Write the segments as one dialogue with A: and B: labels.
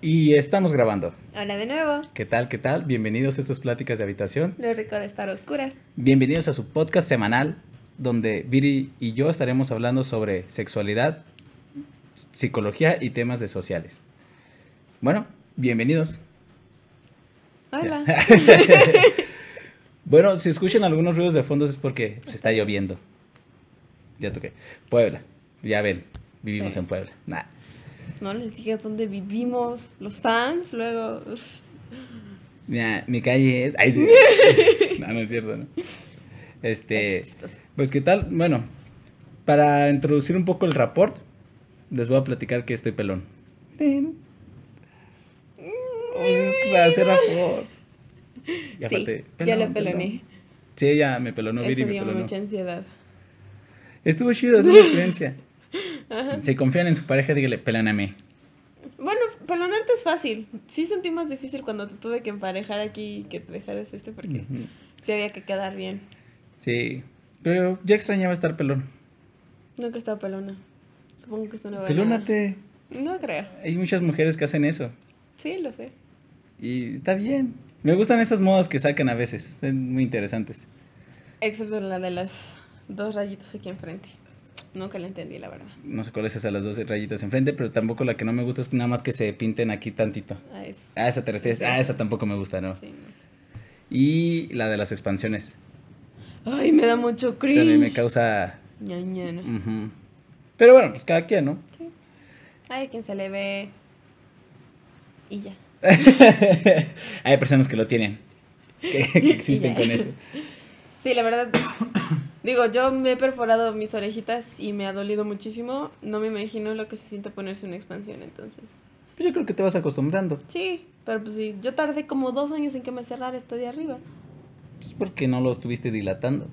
A: Y estamos grabando.
B: Hola de nuevo.
A: ¿Qué tal? ¿Qué tal? Bienvenidos a estas pláticas de habitación.
B: Lo rico de estar oscuras.
A: Bienvenidos a su podcast semanal donde Viri y yo estaremos hablando sobre sexualidad, psicología y temas de sociales. Bueno, bienvenidos.
B: Hola.
A: bueno, si escuchan algunos ruidos de fondo es porque se está lloviendo. Ya toqué. Puebla. Ya ven, vivimos
B: Sí.
A: en Puebla. Nah.
B: No les digas dónde vivimos los fans, luego... uf.
A: Mira, mi calle es. Ay, sí. no, no es cierto, ¿no? Este. Pues, ¿qué tal? Bueno, para introducir un poco el rapport, les voy a platicar que estoy pelón. Ven. Oh, para hacer rapport. Y
B: Sí,
A: aparte,
B: ya
A: pelón,
B: lo peloné.
A: pelón. Sí, ya me pelonó Viri, me
B: dio
A: pelonó.
B: mucha ansiedad.
A: Estuvo chido, es una experiencia. Si confían en su pareja, dígale, pelóname.
B: Bueno, pelonarte es fácil. Sí sentí más difícil cuando te tuve que emparejar aquí y que te dejaras este porque sí había que quedar bien.
A: Sí, pero ya extrañaba estar pelón.
B: Nunca he estado pelona. Supongo que es una.
A: Pelónate.
B: No creo.
A: Hay muchas mujeres que hacen eso.
B: Sí, lo sé.
A: Y está bien. Me gustan esas modas que sacan a veces. Son muy interesantes.
B: Excepto la de las dos rayitos aquí enfrente. Nunca la entendí, la verdad.
A: No sé cuál es esa, las dos rayitas enfrente, pero tampoco la que no me gusta es nada más que se pinten aquí tantito.
B: A eso.
A: A esa te refieres. Ah, esa tampoco me gusta, ¿no?
B: Sí.
A: Y la de las expansiones.
B: Ay, me da mucho cringe.
A: También me causa...
B: Ñañanas.
A: ujú. Pero bueno, pues cada quien, ¿no?
B: Sí. Hay a quien se le ve. Y ya.
A: Hay personas que lo tienen. Que, que existen con eso.
B: Sí, la verdad. Digo, yo me he perforado mis orejitas y me ha dolido muchísimo. No me imagino lo que se siente ponerse una expansión, entonces.
A: Pues yo creo que te vas acostumbrando.
B: Sí, pero pues sí. Yo tardé como dos años en que me cerrara esta de arriba.
A: Pues porque no lo estuviste dilatando.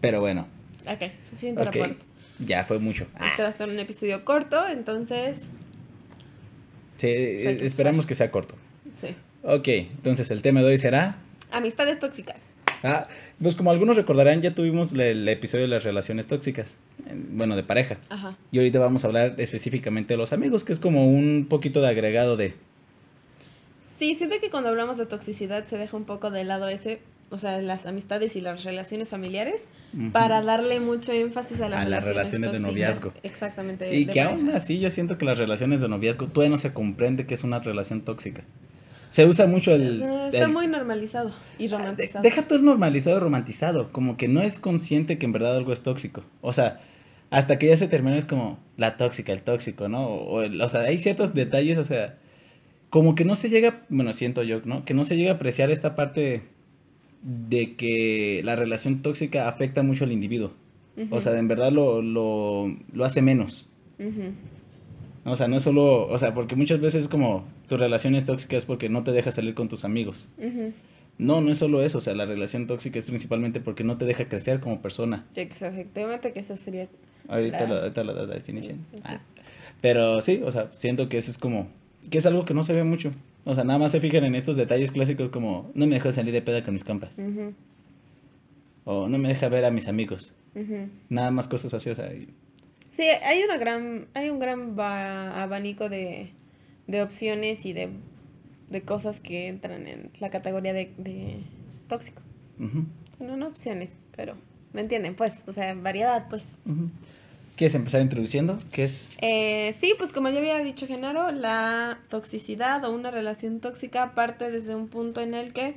A: Pero bueno,
B: Ok, suficiente
A: ok.
B: reporte.
A: Ya fue mucho.
B: Este va a ser un episodio corto, entonces.
A: Sí, eh, esperamos que sea corto.
B: Sí.
A: Ok, entonces el tema de hoy será...
B: Amistades tóxicas.
A: Ah, pues como algunos recordarán, ya tuvimos el, episodio de las relaciones tóxicas. Bueno, de pareja.
B: Ajá.
A: Y ahorita vamos a hablar específicamente de los amigos, que es como un poquito de agregado de...
B: Sí, siento que cuando hablamos de toxicidad se deja un poco de lado ese, o sea, las amistades y las relaciones familiares, para darle mucho énfasis a las,
A: A las relaciones
B: relaciones,
A: de noviazgo.
B: Exactamente.
A: Y que
B: pareja.
A: aún así yo siento que las relaciones de noviazgo todavía no se comprende que es una relación tóxica. Se usa mucho el...
B: Está
A: el-
B: muy normalizado y
A: De-
B: romantizado.
A: Deja todo el normalizado y romantizado, como que no es consciente que en verdad algo es tóxico. O sea, hasta que ya se terminó es como la tóxica, el tóxico, ¿no? O, el- o sea, hay ciertos detalles, o sea, como que no se llega, bueno, siento yo, ¿no? Que no se llega a apreciar esta parte de que la relación tóxica afecta mucho al individuo. O sea, en verdad lo, lo, lo hace menos. O sea, no es solo, o sea, porque muchas veces es como tu relación es tóxica es porque no te deja salir con tus amigos. No, no es solo eso, o sea, la relación tóxica es principalmente porque no te deja crecer como persona.
B: Sí, Efectivamente que esa sería...
A: Ahorita,
B: La-
A: lo, ahorita lo das la definición. Ah. Pero sí, o sea, siento que eso es como, que es algo que no se ve mucho. O sea, nada más se fijan en estos detalles clásicos como, no me deja salir de peda con mis compas.
B: Ujú,
A: O no me deja ver a mis amigos. Nada más cosas así, o sea, y-
B: Sí, hay una gran, hay un gran ba- abanico de, de opciones y de, de cosas que entran en la categoría de, de tóxico.
A: ujú,
B: No, no opciones, pero ¿me entienden? Pues, o sea, variedad, pues.
A: ujú. ¿Quieres empezar introduciendo? ¿Qué es?
B: Eh, sí, pues como ya había dicho Genaro, la toxicidad o una relación tóxica parte desde un punto en el que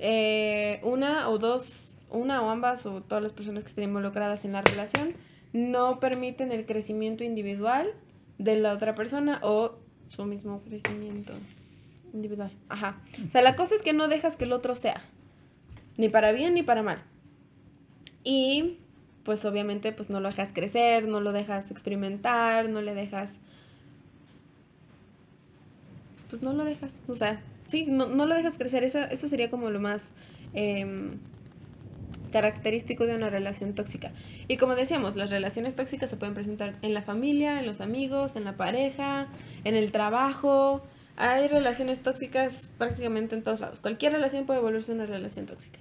B: eh, una o dos, una o ambas o todas las personas que estén involucradas en la relación no permiten el crecimiento individual de la otra persona o su mismo crecimiento individual. Ajá. O sea, la cosa es que no dejas que el otro sea, ni para bien ni para mal. Y pues obviamente pues no lo dejas crecer, no lo dejas experimentar, no le dejas... Pues no lo dejas, o sea, sí, no, no lo dejas crecer, eso, eso sería como lo más em, característico de una relación tóxica. Y como decíamos, las relaciones tóxicas se pueden presentar en la familia, en los amigos, en la pareja, en el trabajo. Hay relaciones tóxicas prácticamente en todos lados. Cualquier relación puede volverse una relación tóxica.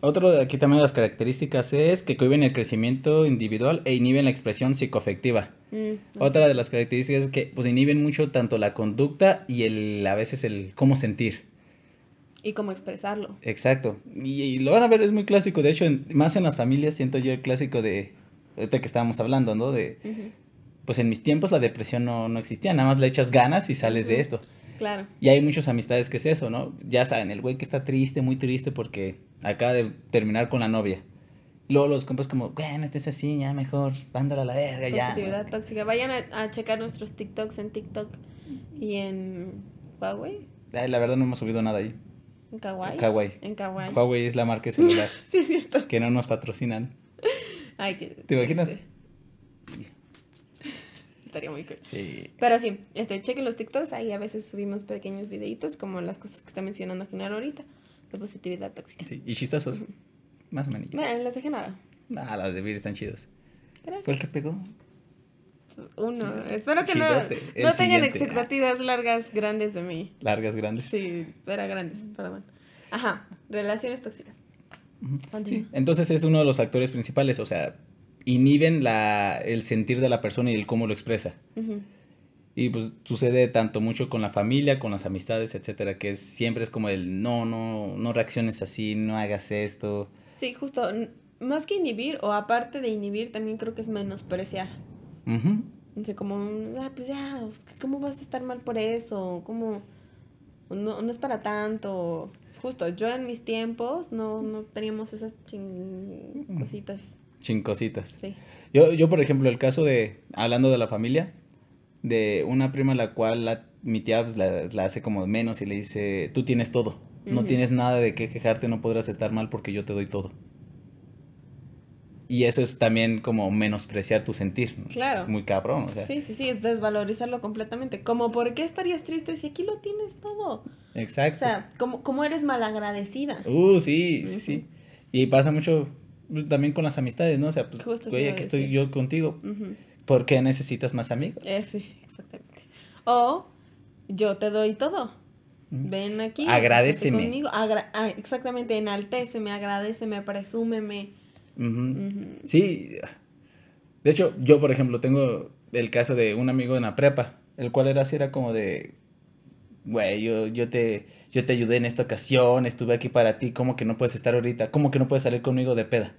A: Otro de aquí también de las características es que cohiben el crecimiento individual e inhiben la expresión psicoafectiva.
B: Mm,
A: Otra de las características es que pues inhiben mucho tanto la conducta y el a veces el cómo sentir.
B: Y cómo expresarlo.
A: Exacto. Y, y lo van a ver, es muy clásico. De hecho, en- más en las familias siento yo el clásico de, ahorita que estábamos hablando, ¿no? De, pues en mis tiempos la depresión no, no existía, nada más le echas ganas y sales de esto.
B: Claro.
A: Y hay muchas amistades que es eso, ¿no? Ya saben, el güey que está triste, muy triste porque acaba de terminar con la novia. Luego los compas como, bueno, estés así, ya mejor, ándala a la verga, ya. no sé qué.
B: tóxica. Vayan a, a checar nuestros TikToks en TikTok y en Huawei.
A: Ay, la verdad no hemos subido nada ahí.
B: En Kawaii.
A: Kawaii.
B: En Kawaii.
A: Huawei es la marca celular
B: Sí, es cierto.
A: que no nos patrocinan.
B: Ay, que,
A: ¿Te imaginas?
B: este, Estaría muy cool.
A: Sí.
B: Pero sí, este, chequen los TikToks, ahí a veces subimos pequeños videitos como las cosas que está mencionando Genaro ahorita, de positividad tóxica.
A: sí. Y chistosos. Más menos.
B: Bueno, las de Genaro.
A: Ah, las de Vir están chidos.
B: Gracias.
A: ¿Fue el que pegó?
B: Uno. Espero que no, no tengan
A: siguiente.
B: expectativas largas, grandes de mí.
A: Largas, grandes.
B: Sí, era grandes, perdón. Ajá, relaciones tóxicas.
A: Sí, entonces es uno de los factores principales, o sea, inhiben la, el sentir de la persona y el cómo lo expresa. Y pues sucede tanto mucho con la familia, con las amistades, etcétera, que es, siempre es como el no, no, no reacciones así, no hagas esto.
B: Sí, justo, más que inhibir, o aparte de inhibir, también creo que es menospreciar.
A: Ujú.
B: No sé, como, ah, pues ya, ¿cómo vas a estar mal por eso? ¿Cómo? No, no es para tanto. Justo, yo en mis tiempos no, no teníamos esas ching cositas.
A: Chincositas.
B: Sí.
A: Yo, yo, por ejemplo, el caso de, hablando de la familia, de una prima la cual la, mi tía pues, la, la hace como menos y le dice, tú tienes todo, no
B: Ujú.
A: tienes nada de qué quejarte, no podrás estar mal porque yo te doy todo. Y eso es también como menospreciar tu sentir. ¿no?
B: Claro.
A: Muy cabrón, o sea.
B: Sí, sí, sí, es desvalorizarlo completamente. Como, ¿por qué estarías triste si aquí lo tienes todo? O
A: Exacto.
B: sea, como, como eres malagradecida.
A: Uh, sí, sí, sí. Y pasa mucho pues, también con las amistades, ¿no? O sea, pues,
B: Justo a
A: aquí estoy yo contigo. ¿Por qué necesitas más amigos?
B: Eh, sí, exactamente. O yo te doy todo. Ven aquí. Acércate Conmigo. Agra- ah, exactamente, enaltéceme, agradeceme, presúmeme.
A: Sí. De hecho, yo, por ejemplo, tengo el caso de un amigo en la prepa, el cual era así, era como de, güey, yo, yo, te, yo te ayudé en esta ocasión, estuve aquí para ti, ¿cómo que no puedes estar ahorita? ¿Cómo que no puedes salir conmigo de peda?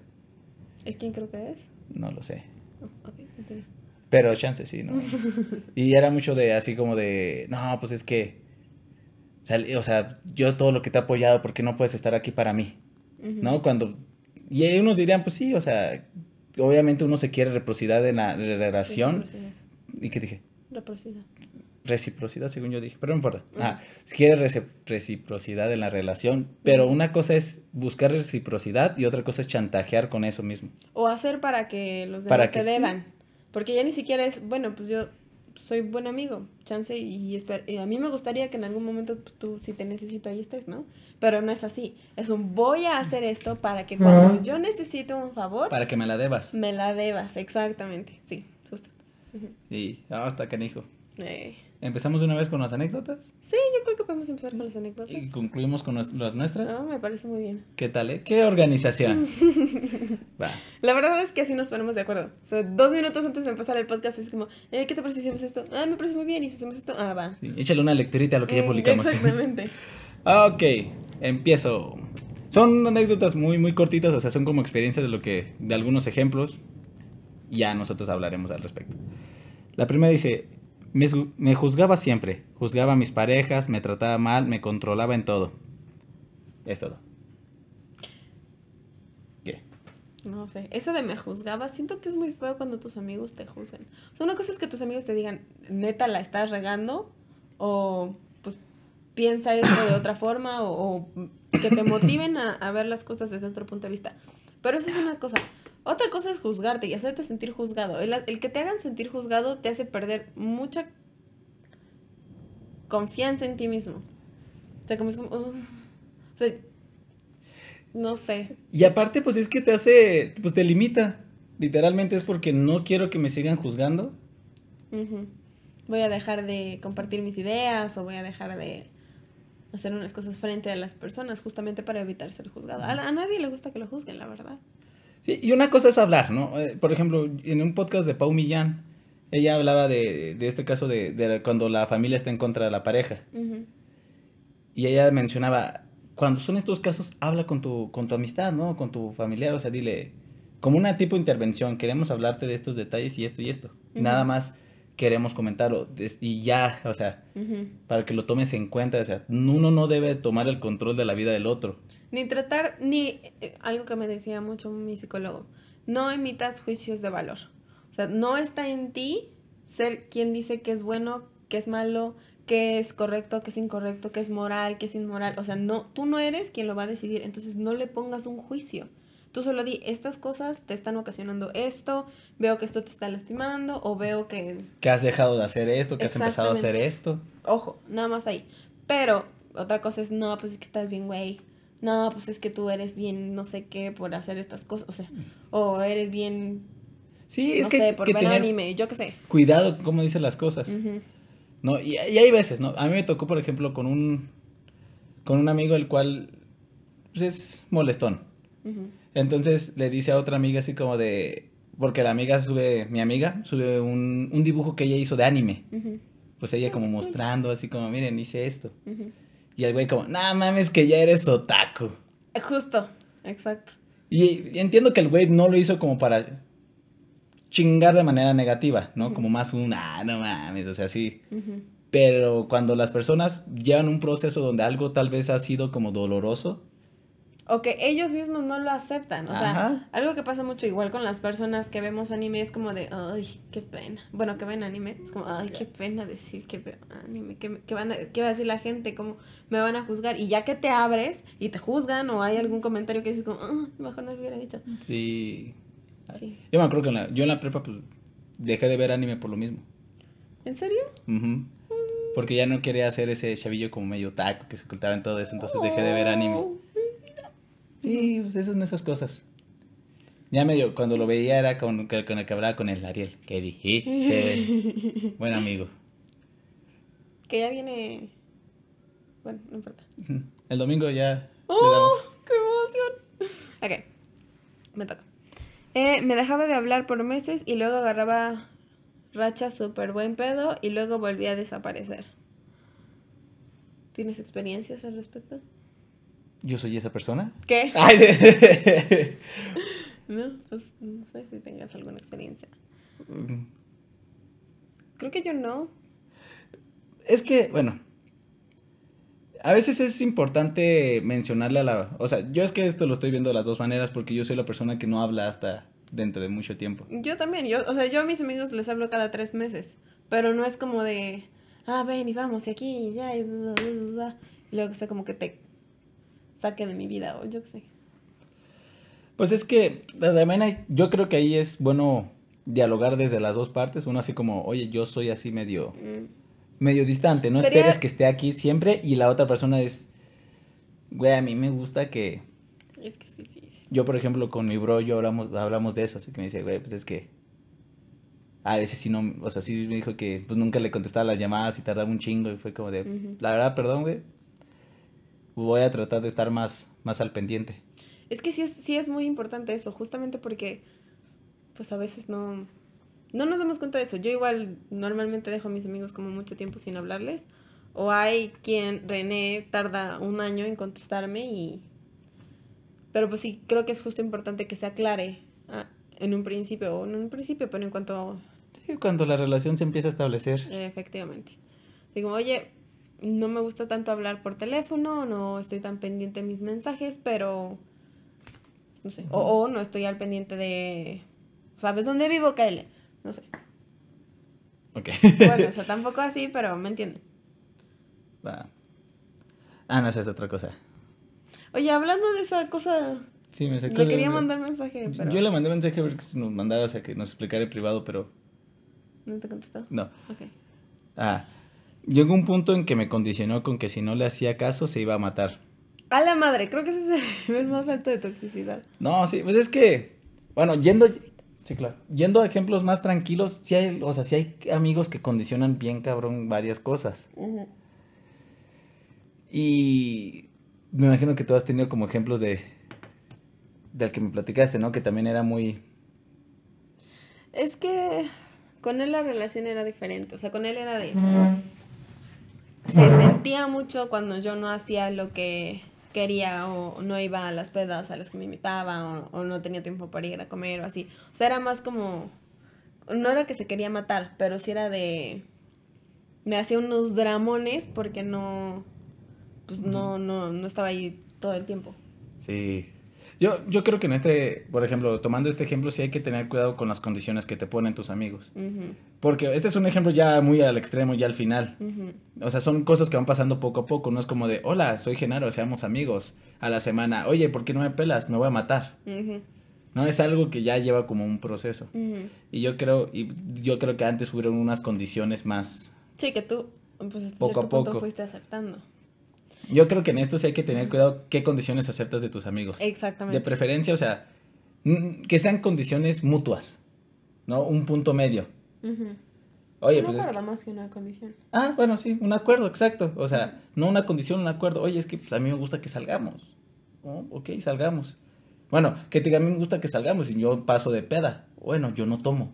B: ¿Es quién creo que es?
A: No lo sé.
B: Oh, ok, continúa.
A: Pero chance sí, ¿no? Y era mucho de así como de, no, pues es que, o sea, yo todo lo que te he apoyado, ¿por qué no puedes estar aquí para mí? ¿No? Cuando, y ahí unos dirían, pues sí, o sea, obviamente uno se quiere reciprocidad en la relación.
B: Reciprocidad.
A: ¿Y qué dije?
B: Reciprocidad.
A: Reciprocidad, según yo dije, pero no importa. Ah, se quiere reci- reciprocidad en la relación, pero una cosa es buscar reciprocidad y otra cosa es chantajear con eso mismo.
B: O hacer para que los demás
A: Para
B: te
A: que
B: deban. Porque ya ni siquiera es, bueno, pues yo soy buen amigo, chance, y, esper- y a mí me gustaría que en algún momento pues, tú, si te necesito, ahí estés, ¿no? Pero no es así. Es un voy a hacer esto para que cuando yo necesito un favor,
A: Para que me la debas.
B: me la debas. Exactamente, sí, justo.
A: Y ah, hasta canijo.
B: Eh,
A: ¿Empezamos de una vez con las anécdotas?
B: sí, yo creo que podemos empezar con las anécdotas.
A: Y concluimos con las nuestras.
B: No, me parece muy bien.
A: ¿Qué tal, eh? ¿Qué organización? Va.
B: La verdad es que así nos ponemos de acuerdo. O sea, dos minutos antes de empezar el podcast es como, eh, ¿qué te parece si hacemos esto? Ah, me parece muy bien. ¿Y si hacemos esto? Ah, va.
A: Sí, échale una lecturita a lo que ya
B: Mm,
A: publicamos.
B: Exactamente.
A: Ok, empiezo. Son anécdotas muy, muy cortitas, o sea, son como experiencias de lo que, de algunos ejemplos. Ya nosotros hablaremos al respecto. La primera dice, me, ju- me juzgaba siempre, juzgaba a mis parejas, me trataba mal, me controlaba en todo. Es todo. ¿Qué?
B: No sé, eso de me juzgaba, siento que es muy feo cuando tus amigos te juzgan. O sea, una cosa es que tus amigos te digan, neta, la estás regando, o pues piensa esto de otra forma, o, o que te motiven a, a ver las cosas desde otro punto de vista. Pero eso es una cosa. Otra cosa es juzgarte y hacerte sentir juzgado. El, el que te hagan sentir juzgado te hace perder mucha confianza en ti mismo. O sea, como es como... "Ugh". o sea, no sé.
A: Y aparte, pues es que te hace, pues te limita. Literalmente es porque no quiero que me sigan juzgando.
B: Voy a dejar de compartir mis ideas o voy a dejar de hacer unas cosas frente a las personas justamente para evitar ser juzgado. A, a nadie le gusta que lo juzguen, la verdad.
A: Sí, y una cosa es hablar, ¿no? Eh, por ejemplo, en un podcast de Pau Millán, ella hablaba de, de este caso de, de cuando la familia está en contra de la pareja. Y ella mencionaba, cuando son estos casos, habla con tu, con tu amistad, ¿no? Con tu familiar, o sea, dile, como una tipo de intervención, queremos hablarte de estos detalles y esto y esto. Nada más queremos comentarlo y ya, o sea, para que lo tomes en cuenta, o sea, uno no debe tomar el control de la vida del otro.
B: Ni tratar, ni eh, algo que me decía mucho mi psicólogo, no emitas juicios de valor. O sea, no está en ti ser quien dice que es bueno, que es malo, que es correcto, que es incorrecto, que es moral, que es inmoral. O sea, no, tú no eres quien lo va a decidir, entonces no le pongas un juicio. Tú solo di, estas cosas te están ocasionando esto, veo que esto te está lastimando o veo que
A: Que has dejado de hacer esto, que has empezado a hacer esto.
B: Ojo, nada más ahí. Pero otra cosa es, no, pues es que estás bien, güey. No, pues es que tú eres bien no sé qué por hacer estas cosas. O sea, o eres bien,
A: Sí, es
B: no
A: que,
B: sé, por
A: que
B: ver
A: tener
B: anime, yo qué sé.
A: cuidado cómo dice las cosas. ¿no? Y, y hay veces, ¿no? A mí me tocó, por ejemplo, con un, con un amigo el cual pues, es molestón. Entonces le dice a otra amiga así como de... Porque la amiga sube, mi amiga sube un, un dibujo que ella hizo de anime. Pues ella como mostrando así como, miren, hice esto. Y el güey como, nah mames que ya eres otaku.
B: Eh, Justo, exacto.
A: Y, y entiendo que el güey no lo hizo como para chingar de manera negativa, ¿no? Como más un, ah, no mames, o sea, sí. Pero cuando las personas llevan un proceso donde algo tal vez ha sido como doloroso,
B: O que ellos mismos no lo aceptan. O sea, algo que pasa mucho igual con las personas que vemos anime es como de, ay, qué pena. Bueno, que ven anime, es como, ay, qué pena decir que veo anime. ¿Qué, qué van a, qué va a decir la gente? ¿Cómo me van a juzgar? Y ya que te abres y te juzgan o hay algún comentario que dices como, ah, mejor no lo hubiera dicho.
A: sí.
B: Sí.
A: Yo me acuerdo que en la- yo en la prepa pues dejé de ver anime por lo mismo.
B: ¿En serio?
A: Ujú. Porque ya no quería hacer ese chavillo como medio taco que se ocultaba en todo eso, entonces dejé de ver anime. Sí, pues esas son esas cosas. Ya medio, cuando lo veía era con, con el que hablaba con el Ariel. ¿Qué dijiste? Buen amigo.
B: Que ya viene... Bueno, no importa.
A: El domingo ya le
B: ¡Oh!
A: damos.
B: ¡Qué emoción! Ok, me toca. Eh, me dejaba de hablar por meses y luego agarraba racha súper buen pedo y luego volvía a desaparecer. ¿Tienes experiencias al respecto?
A: ¿Yo soy esa persona?
B: ¿Qué?
A: Ay,
B: No, pues no sé si tengas alguna experiencia. Creo que yo no.
A: Es que, bueno, a veces es importante mencionarle a la... O sea, yo es que esto lo estoy viendo de las dos maneras porque yo soy la persona que no habla hasta dentro de mucho tiempo.
B: Yo también, yo, o sea, yo a mis amigos les hablo cada tres meses, pero no es como de, ah, ven y vamos, y aquí, y allá, y bla, bla, bla, bla", y luego que sea como que te saque de mi vida, o yo qué sé.
A: Pues es que también hay- yo creo que ahí es bueno dialogar desde las dos partes. Uno así como, oye, yo soy así medio,
B: Mm,
A: medio distante. No esperes que esté aquí siempre. Y la otra persona es, güey, a mí me gusta que...
B: Es que es difícil.
A: Yo, por ejemplo, con mi bro, yo hablamos, hablamos de eso. Así que me dice, güey, pues es que... A veces sí no, o sea, sí me dijo que pues nunca le contestaba las llamadas y tardaba un chingo. Y fue como de, la verdad, perdón, güey. Voy a tratar de estar más, más al pendiente.
B: Es que sí es, sí es muy importante eso, justamente porque, pues a veces no, no nos damos cuenta de eso. Yo igual normalmente dejo a mis amigos como mucho tiempo sin hablarles. O hay quien, René, tarda un año en contestarme y... Pero pues sí, creo que es justo importante que se aclare ah, en un principio, o no en un principio, pero en cuanto...
A: Sí, cuando la relación se empieza a establecer.
B: efectivamente. Digo, oye, no me gusta tanto hablar por teléfono, no estoy tan pendiente de mis mensajes, pero... No sé. O, o no estoy al pendiente de... ¿Sabes dónde vivo, Kyle? No sé.
A: Ok.
B: Bueno, o sea, tampoco así, pero me entienden.
A: Va. Ah, no, esa es otra cosa.
B: Oye, hablando de esa cosa,
A: Sí, me sacó
B: le
A: de-
B: quería mandar mensaje, pero
A: Yo le mandé mensaje a ver que se nos mandara, o sea, que nos explicara en privado, pero
B: no te contestó.
A: no.
B: Ok.
A: Ah, llegó un punto en que me condicionó con que si no le hacía caso se iba a matar.
B: A la madre, creo que ese es el nivel más alto de toxicidad.
A: No, sí, pues es que, bueno, yendo, sí, claro, yendo a ejemplos más tranquilos, sí hay, o sea, sí hay amigos que condicionan bien cabrón varias cosas. Y me imagino que tú has tenido como ejemplos de, del que me platicaste, ¿no? Que también era muy,
B: Es que con él la relación era diferente. O sea, con él era de. Se sentía mucho cuando yo no hacía lo que quería o no iba a las pedas a las que me invitaba o, no tenía tiempo para ir a comer o así. O sea, era más como... No era que se quería matar, pero sí era de... Me hacía unos dramones porque no... Pues no, no, no estaba ahí todo el tiempo.
A: Sí, yo, yo creo que en este, por ejemplo, tomando este ejemplo, sí hay que tener cuidado con las condiciones que te ponen tus amigos. Porque este es un ejemplo ya muy al extremo, ya al final. O sea, son cosas que van pasando poco a poco. No es como de, hola, soy Genaro, seamos amigos. A la semana, oye, ¿por qué no me pelas? Me voy a matar. No, es algo que ya lleva como un proceso. Y yo creo, y yo creo que antes hubieron unas condiciones más...
B: Sí, que tú, pues, poco a poco fuiste aceptando.
A: Yo creo que en esto sí hay que tener cuidado qué condiciones aceptas de tus amigos. Exactamente. De preferencia, o sea, que sean condiciones mutuas, ¿no? Un punto medio.
B: Oye, no pues. No más que una condición.
A: Ah, bueno, sí, un acuerdo, exacto. O sea, no una condición, un acuerdo. Oye, es que pues, a mí me gusta que salgamos. Oh, ok, salgamos. Bueno, que te diga, a mí me gusta que salgamos y yo paso de peda. Bueno, yo no tomo.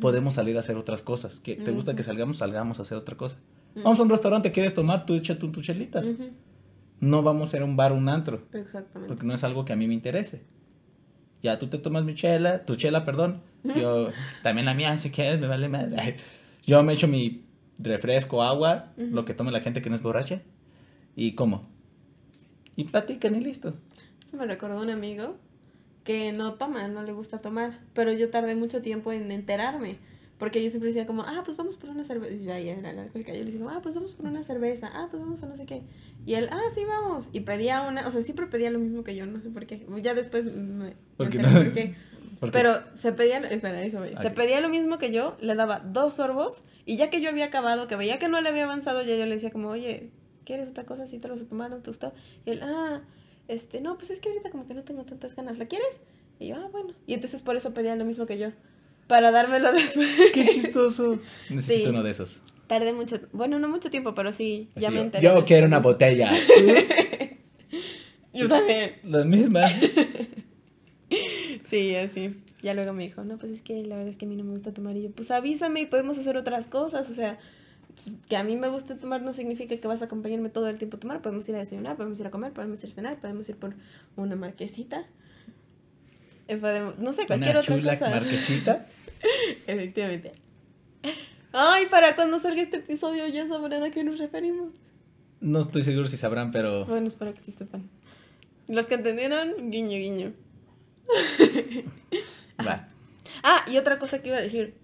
A: Podemos salir a hacer otras cosas. Que te gusta que salgamos, salgamos a hacer otra cosa. Vamos a un restaurante, ¿quieres tomar? Tú echa tus chelitas no vamos a ser un bar, un antro. Exactamente. Porque no es algo que a mí me interese. Ya tú te tomas mi chela, tu chela, perdón. Yo, también la mía, si quieres, me vale madre. Yo me echo mi refresco, agua, lo que tome la gente que no es borracha. Y como. Y platican y listo.
B: Eso me recordó un amigo que no toma, no le gusta tomar. Pero yo tardé mucho tiempo en enterarme. Porque yo siempre decía como, ah, pues vamos por una cerveza. Y yo ahí era la alcohólica. Yo le decía, ah, pues vamos por una cerveza. Ah, pues vamos a no sé qué. Y él, ah, sí, vamos. Y pedía una, o sea, siempre pedía lo mismo que yo, no sé por qué. Ya después me, ¿Por qué por qué. Pero se pedía, espera, eso, se pedía lo mismo que yo, le daba dos sorbos. Y ya que yo había acabado, que veía que no le había avanzado, ya yo le decía como, oye, ¿quieres otra cosa? Si te lo vas a tomar, ¿no te gustó? Y él, ah, este, no, pues es que ahorita como que no tengo tantas ganas. ¿La quieres? Y yo, ah, bueno. Y entonces por eso pedía lo mismo que yo para dármelo después.
A: Qué chistoso. Necesito uno de esos.
B: Tardé mucho, bueno, no mucho tiempo, pero sí, ya me
A: enteré. Yo quiero una botella.
B: yo también.
A: La misma.
B: sí, así. Ya luego me dijo, no, pues es que la verdad es que a mí no me gusta tomar. Y yo, pues avísame y podemos hacer otras cosas. O sea, pues, que a mí me guste tomar no significa que vas a acompañarme todo el tiempo a tomar. Podemos ir a desayunar, podemos ir a comer, podemos ir a cenar, podemos ir por una marquesita. Eh, no sé, cualquier otra cosa. marquesita. Efectivamente. Ay, para cuando salga este episodio ya sabrán a qué nos referimos.
A: No estoy seguro si sabrán, pero.
B: Bueno, espero que sí sepan. Los que entendieron, guiño, guiño. Va. Ah, y otra cosa que iba a decir.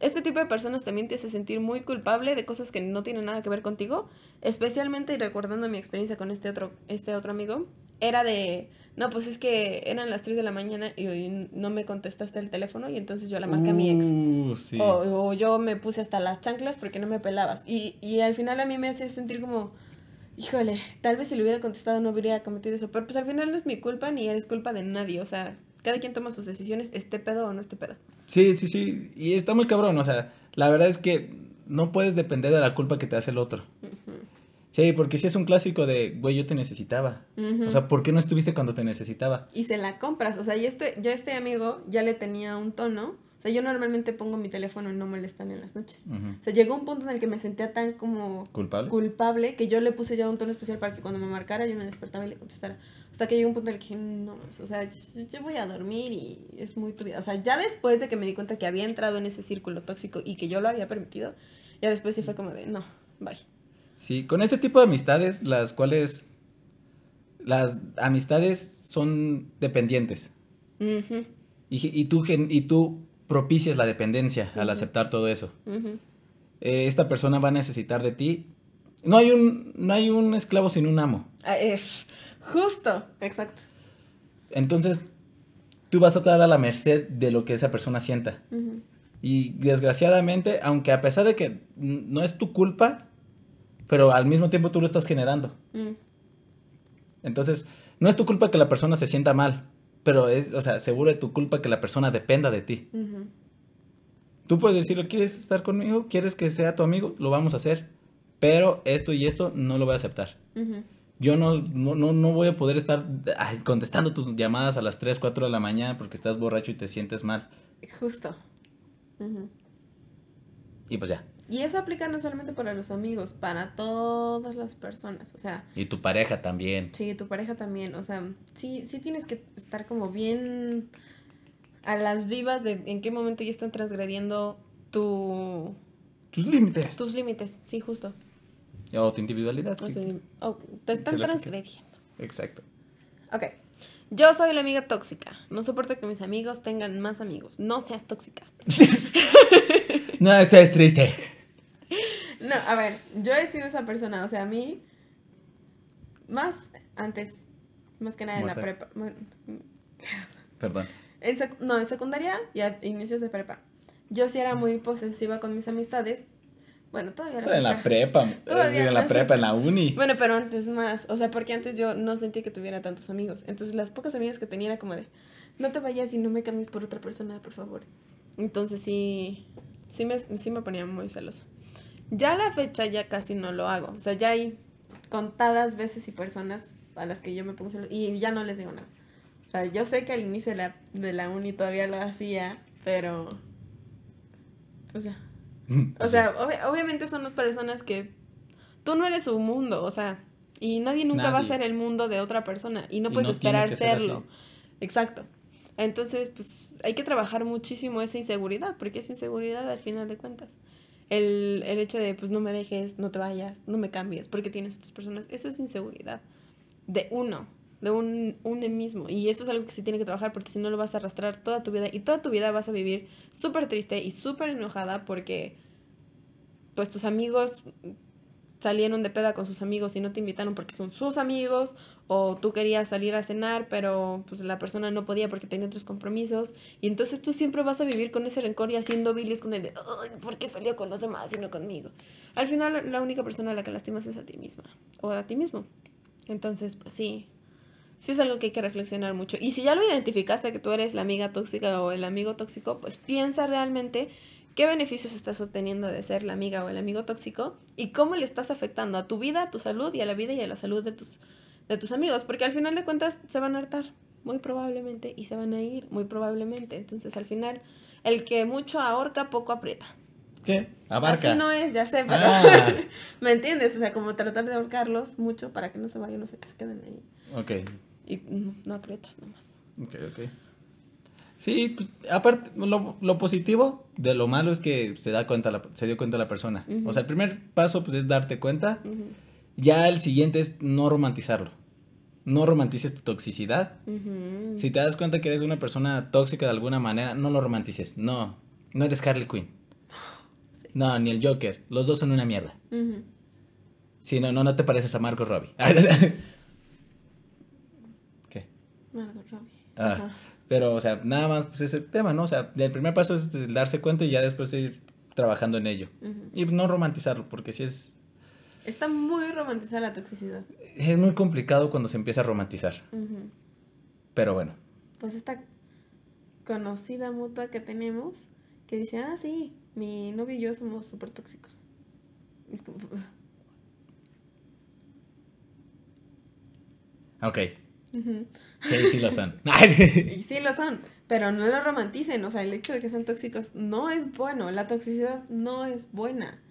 B: Este tipo de personas también te hace sentir muy culpable de cosas que no tienen nada que ver contigo. Especialmente, y recordando mi experiencia con este otro, este otro amigo, era de no, pues es que eran las 3 de la mañana y no me contestaste el teléfono y entonces yo la marqué a mi ex. Uh, o, yo me puse hasta las chanclas porque no me pelabas. Y, y al final a mí me hace sentir como, híjole, tal vez si le hubiera contestado no hubiera cometido eso. Pero pues al final no es mi culpa ni eres culpa de nadie. O sea, cada quien toma sus decisiones, esté pedo o no esté pedo.
A: Sí, sí, sí. Y está muy cabrón. O sea, la verdad es que no puedes depender de la culpa que te hace el otro. Sí, porque si es un clásico de, güey, yo te necesitaba. O sea, ¿por qué no estuviste cuando te necesitaba?
B: Y se la compras. O sea, ya este, ya este amigo ya le tenía un tono. O sea, yo normalmente pongo mi teléfono y no molestan en las noches. O sea, llegó un punto en el que me sentía tan como...
A: ¿Culpable?
B: Culpable que yo le puse ya un tono especial para que cuando me marcara yo me despertaba y le contestara. Hasta que llegó un punto en el que dije, no, o sea, yo voy a dormir y es muy tu vida. O sea, ya después de que me di cuenta que había entrado en ese círculo tóxico y que yo lo había permitido, ya después sí fue como de, no, bye.
A: Sí, con este tipo de amistades, las cuales las amistades son dependientes. y, y, tú, y tú propicias la dependencia al aceptar todo eso. Eh, esta persona va a necesitar de ti. No hay un, no hay un esclavo sin un amo.
B: Ah, es justo, exacto.
A: Entonces, tú vas a estar a la merced de lo que esa persona sienta. Y desgraciadamente, aunque a pesar de que no es tu culpa, pero al mismo tiempo tú lo estás generando. Mm. Entonces, no es tu culpa que la persona se sienta mal, pero es, o sea, seguro es tu culpa que la persona dependa de ti. Tú puedes decirle, ¿quieres estar conmigo? ¿Quieres que sea tu amigo? Lo vamos a hacer. Pero esto y esto no lo voy a aceptar. Yo no, no, no, voy a poder estar contestando tus llamadas a las 3, 4 de la mañana porque estás borracho y te sientes mal.
B: Justo.
A: Y pues ya.
B: Y eso aplica no solamente para los amigos, para todas las personas, o sea.
A: Y tu pareja también.
B: Sí, tu pareja también, o sea, sí, sí tienes que estar como bien a las vivas de en qué momento ya están transgrediendo tu...
A: Tus límites.
B: Tus límites, sí, justo.
A: O tu individualidad.
B: O
A: sí.
B: tu- o te están transgrediendo.
A: Exacto.
B: Ok. Yo soy la amiga tóxica. No soporto que mis amigos tengan más amigos. No seas tóxica.
A: No, eso es triste.
B: No, a ver, yo he sido esa persona. O sea, a mí, más antes, más que nada en la prepa. bueno,
A: Perdón.
B: en sec- no, en secundaria y a inicios de prepa. Yo sí era muy posesiva con mis amistades. Bueno, todavía lo
A: En la prepa.
B: Todavía
A: En la
B: no.
A: prepa, en la uni.
B: Bueno, pero antes más. O sea, porque antes yo no sentía que tuviera tantos amigos. Entonces, las pocas amigas que tenía era como de, no te vayas y no me cambies por otra persona, por favor. Entonces, sí, sí me, sí me ponía muy celosa. Ya a la fecha ya casi no lo hago. O sea, ya hay contadas veces y personas a las que yo me pongo y ya no les digo nada. O sea, yo sé que al inicio de la, de la uni todavía lo hacía, pero... Pues. O sea, obvi- obviamente son las personas que tú no eres su mundo, o sea, y nadie nunca va a ser el mundo de otra persona y no
A: Y
B: puedes
A: no
B: esperar
A: ser
B: serlo. Exacto. Entonces, pues hay que trabajar muchísimo esa inseguridad, porque es inseguridad al final de cuentas. El, el hecho de, pues no me dejes, no te vayas, no me cambies, porque tienes otras personas, eso es inseguridad de uno, de un uno mismo. Y eso es algo que se tiene que trabajar porque si no lo vas a arrastrar toda tu vida y toda tu vida vas a vivir súper triste y súper enojada porque pues tus amigos salieron de peda con sus amigos y no te invitaron porque son sus amigos o tú querías salir a cenar pero pues la persona no podía porque tenía otros compromisos y entonces tú siempre vas a vivir con ese rencor y haciendo bilis con el de "Ay, ¿por qué salió con los demás y no conmigo? Al final la única persona a la que lastimas es a ti misma o a ti mismo. Entonces, pues sí, sí es algo que hay que reflexionar mucho. Y si ya lo identificaste que tú eres la amiga tóxica o el amigo tóxico, pues piensa realmente qué beneficios estás obteniendo de ser la amiga o el amigo tóxico y cómo le estás afectando a tu vida, a tu salud y a la vida y a la salud de tus, de tus amigos. Porque al final de cuentas se van a hartar, muy probablemente, y se van a ir, muy probablemente. Entonces al final, el que mucho ahorca, poco aprieta.
A: ¿Qué? Abarca.
B: Así no es, ya sé, pero
A: Ah.
B: ¿me entiendes? O sea, como tratar de ahorcarlos mucho para que no se vayan, no sé, que se queden ahí.
A: Ok.
B: Y no, no aprietas nomás.
A: Ok, ok. Sí, pues, aparte, lo, lo positivo de lo malo es que se da cuenta, la, se dio cuenta la persona. O sea, el primer paso, pues, es darte cuenta. Ya el siguiente es no romantizarlo. No romantices tu toxicidad. Si te das cuenta que eres una persona tóxica de alguna manera, no lo romantices. No, no eres Harley Quinn. No, ni el Joker. Los dos son una mierda. Sí, no, no, no te pareces a Margot Robbie. ¿Qué?
B: Margot Robbie.
A: Ah,
B: Ajá.
A: Pero, o sea, nada más, pues ese tema, ¿no? O sea, el primer paso es el darse cuenta y ya después ir trabajando en ello. Y no romantizarlo, porque sí es,
B: Está muy romantizada la toxicidad.
A: es muy complicado cuando se empieza a romantizar. Pero bueno,
B: Pues esta conocida mutua que tenemos que dice, ah, sí, mi novio y yo somos súper tóxicos. Y es como,
A: ok. Sí, sí lo son.
B: Sí lo son, pero no lo romanticen. O sea, el hecho de que sean tóxicos no es bueno. La toxicidad no es buena.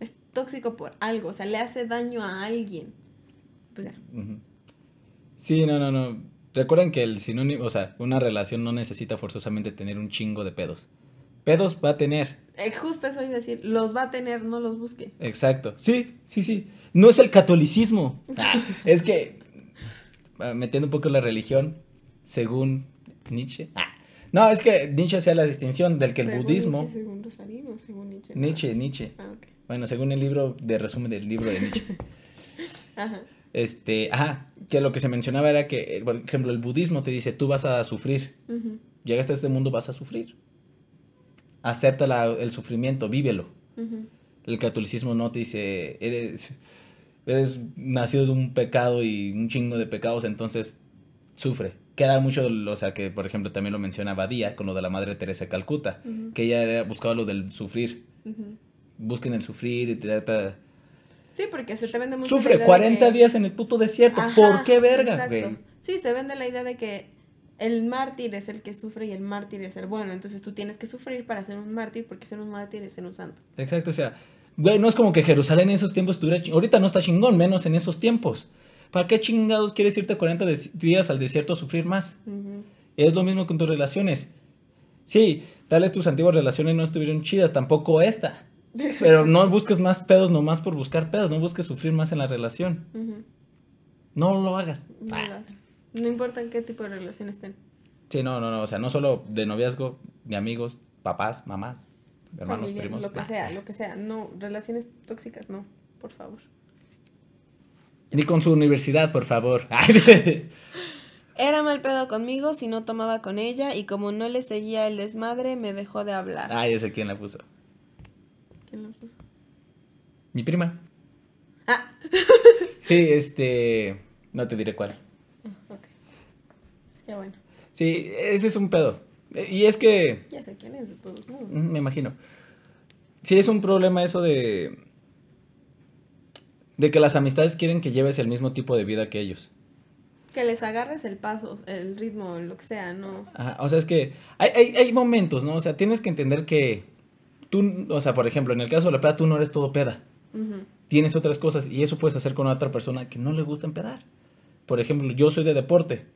B: Es tóxico por algo. O sea, le hace daño a alguien. Pues ya.
A: Sí, no, no, no. Recuerden que el sinónimo, o sea, una relación no necesita forzosamente tener un chingo de pedos. Pedos va a tener.
B: Eh, justo eso iba a decir. Los va a tener, no los busquen.
A: Exacto. Sí, sí, sí. No es el catolicismo. Ah, es que, metiendo un poco la religión, según Nietzsche. Ah, no, es que Nietzsche hacía la distinción del que el
B: Según
A: budismo.
B: Nietzsche, según Rosarino, según Nietzsche.
A: Nietzsche, Nietzsche.
B: Ah, ok.
A: Bueno, según el libro de resumen del libro de Nietzsche.
B: Ajá.
A: Este, ajá, que lo que se mencionaba era que, por ejemplo, el budismo te dice, tú vas a sufrir. Llegaste a este mundo, vas a sufrir. Acepta la- el sufrimiento, vívelo. El catolicismo no te dice, eres, eres nacido de un pecado y un chingo de pecados, entonces sufre. Queda mucho, o sea, que por ejemplo también lo menciona Badía con lo de la Madre Teresa de Calcuta, que ella buscaba lo del sufrir.
B: Ujú.
A: Busquen el sufrir y te trata...
B: Sí, porque se te vende mucho. la
A: Sufre
B: idea de
A: 40
B: que-
A: días en el puto desierto.
B: Ajá,
A: ¿Por qué verga,
B: exacto.
A: güey?
B: Sí, se vende la idea de que el mártir es el que sufre y el mártir es el bueno. Entonces tú tienes que sufrir para ser un mártir porque ser un mártir es ser un santo.
A: Exacto, o sea, güey, no es como que Jerusalén en esos tiempos estuviera... ching- Ahorita no está chingón, menos en esos tiempos. ¿Para qué chingados quieres irte 40 de- días al desierto a sufrir más? Es lo mismo con tus relaciones. Sí, tal vez tus antiguas relaciones no estuvieron chidas, tampoco esta. Pero no busques más pedos nomás por buscar pedos, no busques sufrir más en la relación. No lo hagas.
B: No. No importa en qué tipo de relación estén.
A: Sí, no, no, no, o sea, no solo de noviazgo, de amigos, papás, mamás, hermanos,
B: Familia,
A: primos.
B: lo que sea, lo que sea. No, relaciones tóxicas, no, por favor.
A: Ni con su universidad, por favor.
B: Era mal pedo conmigo si no tomaba con ella y como no le seguía el desmadre me dejó de hablar.
A: Ay, ese quién la puso.
B: ¿Quién lo puso?
A: Mi prima.
B: Ah,
A: Sí, este. No te diré cuál.
B: ok. Ya bueno,
A: Sí, ese es un pedo. Y es que.
B: ya sé quién es de todos modos.
A: Me imagino. Sí, es un problema eso de. De que las amistades quieren que lleves el mismo tipo de vida que ellos.
B: Que les agarres el paso, el ritmo, lo que sea, no.
A: Ajá, o sea, es que hay, hay, hay momentos, ¿no? O sea, tienes que entender que tú, o sea, por ejemplo, en el caso de la peda, tú no eres todo peda. Tienes otras cosas y eso puedes hacer con otra persona que no le gusta empedar. Por ejemplo, yo soy de deporte.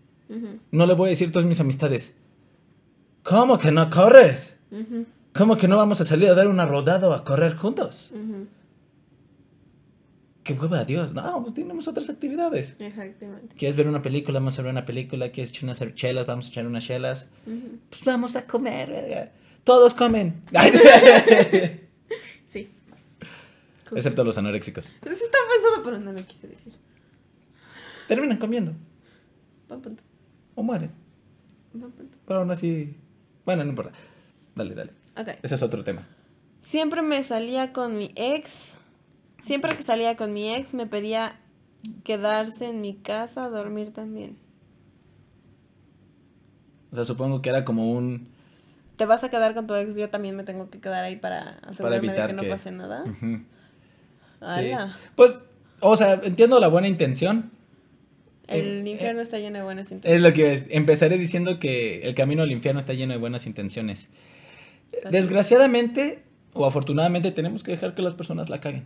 A: No le voy a decir todas mis amistades, ¿cómo que no corres? ¿Cómo que no vamos a salir a dar una rodada o a correr juntos?
B: ujú.
A: ¡Qué hueva, Dios! No, pues tenemos otras actividades.
B: Exactamente.
A: ¿Quieres ver una película? Vamos a ver una película. ¿Quieres echar unas chelas? Vamos a echar unas chelas. Pues vamos a comer. verga. Todos comen.
B: Sí.
A: Excepto los anoréxicos.
B: Eso está pensado, pero no lo quise decir.
A: Terminan comiendo.
B: Buen punto.
A: O mueren.
B: Buen punto.
A: Pero aún así... Bueno, no importa. Dale, dale.
B: Ok.
A: Ese es otro tema.
B: Siempre me salía con mi ex. Siempre que salía con mi ex me pedía quedarse en mi casa a dormir también.
A: O sea, supongo que era como un...
B: ¿Te vas a quedar con tu ex? Yo también me tengo que quedar ahí para asegurarme de
A: evitar
B: que no pase nada.
A: Pues, o sea, entiendo la buena intención.
B: El
A: Eh,
B: infierno está lleno de buenas
A: Es
B: intenciones.
A: lo que es. empezaré diciendo que el camino al infierno está lleno de buenas intenciones. Desgraciadamente o afortunadamente tenemos que dejar que las personas la caguen.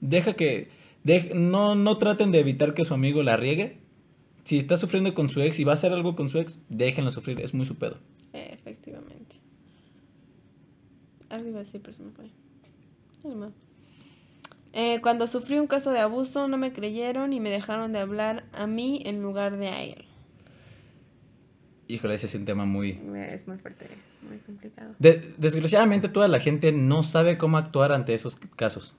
A: Deja que dej- no no traten de evitar que su amigo la riegue. Si está sufriendo con su ex y va a hacer algo con su ex, déjenlo sufrir, es muy su pedo.
B: Efectivamente. Algo iba a decir, pero se me fue. Eh, cuando sufrí un caso de abuso, no me creyeron y me dejaron de hablar a mí en lugar de a él.
A: Híjole, ese es un tema muy
B: Es muy fuerte, muy complicado.
A: De- desgraciadamente toda la gente no sabe cómo actuar ante esos casos.